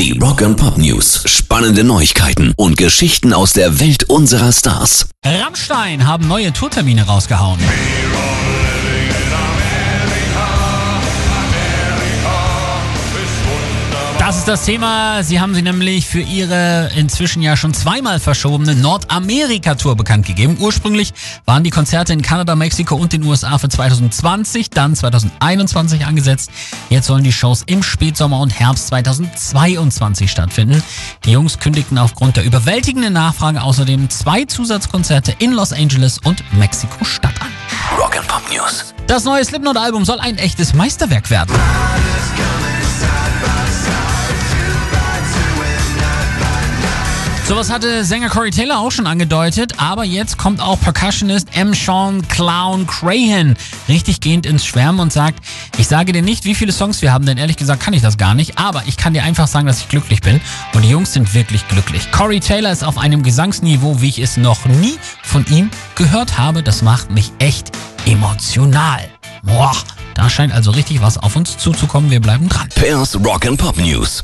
Die Rock and Pop News. Spannende Neuigkeiten und Geschichten aus der Welt unserer Stars. Rammstein haben neue Tourtermine rausgehauen. Das ist das Thema. Sie haben sie nämlich für ihre inzwischen ja schon zweimal verschobene Nordamerika-Tour bekannt gegeben. Ursprünglich waren die Konzerte in Kanada, Mexiko und den USA für 2020, dann 2021 angesetzt. Jetzt sollen die Shows im Spätsommer und Herbst 2022 stattfinden. Die Jungs kündigten aufgrund der überwältigenden Nachfrage außerdem zwei Zusatzkonzerte in Los Angeles und Mexiko-Stadt an. Rock and Pop News. Das neue Slipknot-Album soll ein echtes Meisterwerk werden. Sowas hatte Sänger Corey Taylor auch schon angedeutet, aber jetzt kommt auch Percussionist M. Sean Clown Crahan richtig gehend ins Schwärmen und sagt, ich sage dir nicht, wie viele Songs wir haben, denn ehrlich gesagt kann ich das gar nicht, aber ich kann dir einfach sagen, dass ich glücklich bin und die Jungs sind wirklich glücklich. Corey Taylor ist auf einem Gesangsniveau, wie ich es noch nie von ihm gehört habe. Das macht mich echt emotional. Boah, da scheint also richtig was auf uns zuzukommen. Wir bleiben dran. Pairs Rock and Pop News.